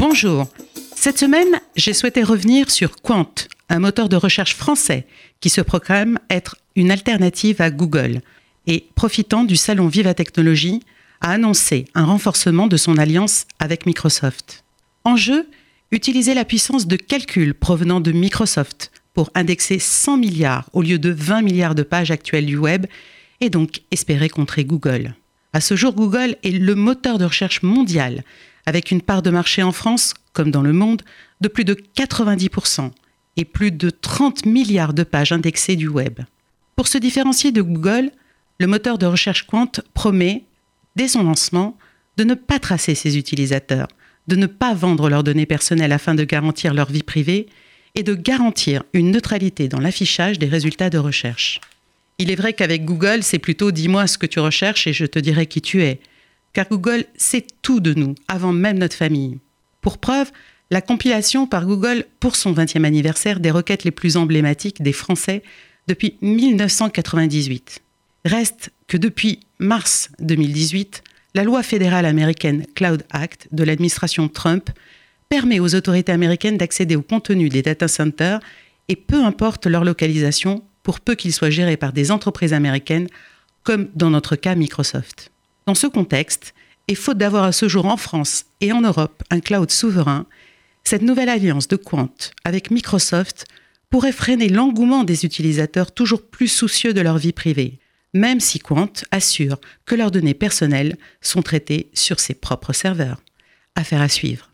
Bonjour. Cette semaine, j'ai souhaité revenir sur Quant, un moteur de recherche français qui se proclame être une alternative à Google et, profitant du salon Viva Technologie, a annoncé un renforcement de son alliance avec Microsoft. En jeu, utiliser la puissance de calcul provenant de Microsoft pour indexer 100 milliards au lieu de 20 milliards de pages actuelles du web et donc espérer contrer Google. À ce jour, Google est le moteur de recherche mondial avec une part de marché en France, comme dans le monde, de plus de 90% et plus de 30 milliards de pages indexées du web. Pour se différencier de Google, le moteur de recherche Quant promet, dès son lancement, de ne pas tracer ses utilisateurs, de ne pas vendre leurs données personnelles afin de garantir leur vie privée et de garantir une neutralité dans l'affichage des résultats de recherche. Il est vrai qu'avec Google, c'est plutôt dis-moi ce que tu recherches et je te dirai qui tu es, car Google sait tout de nous, avant même notre famille. Pour preuve, la compilation par Google pour son 20e anniversaire des requêtes les plus emblématiques des Français depuis 1998. Reste que depuis mars 2018, la loi fédérale américaine Cloud Act de l'administration Trump permet aux autorités américaines d'accéder au contenu des data centers et peu importe leur localisation, pour peu qu'ils soient gérés par des entreprises américaines, comme dans notre cas Microsoft. Dans ce contexte, et faute d'avoir à ce jour en France et en Europe un cloud souverain, cette nouvelle alliance de Quant avec Microsoft pourrait freiner l'engouement des utilisateurs toujours plus soucieux de leur vie privée, même si Quant assure que leurs données personnelles sont traitées sur ses propres serveurs. Affaire à suivre.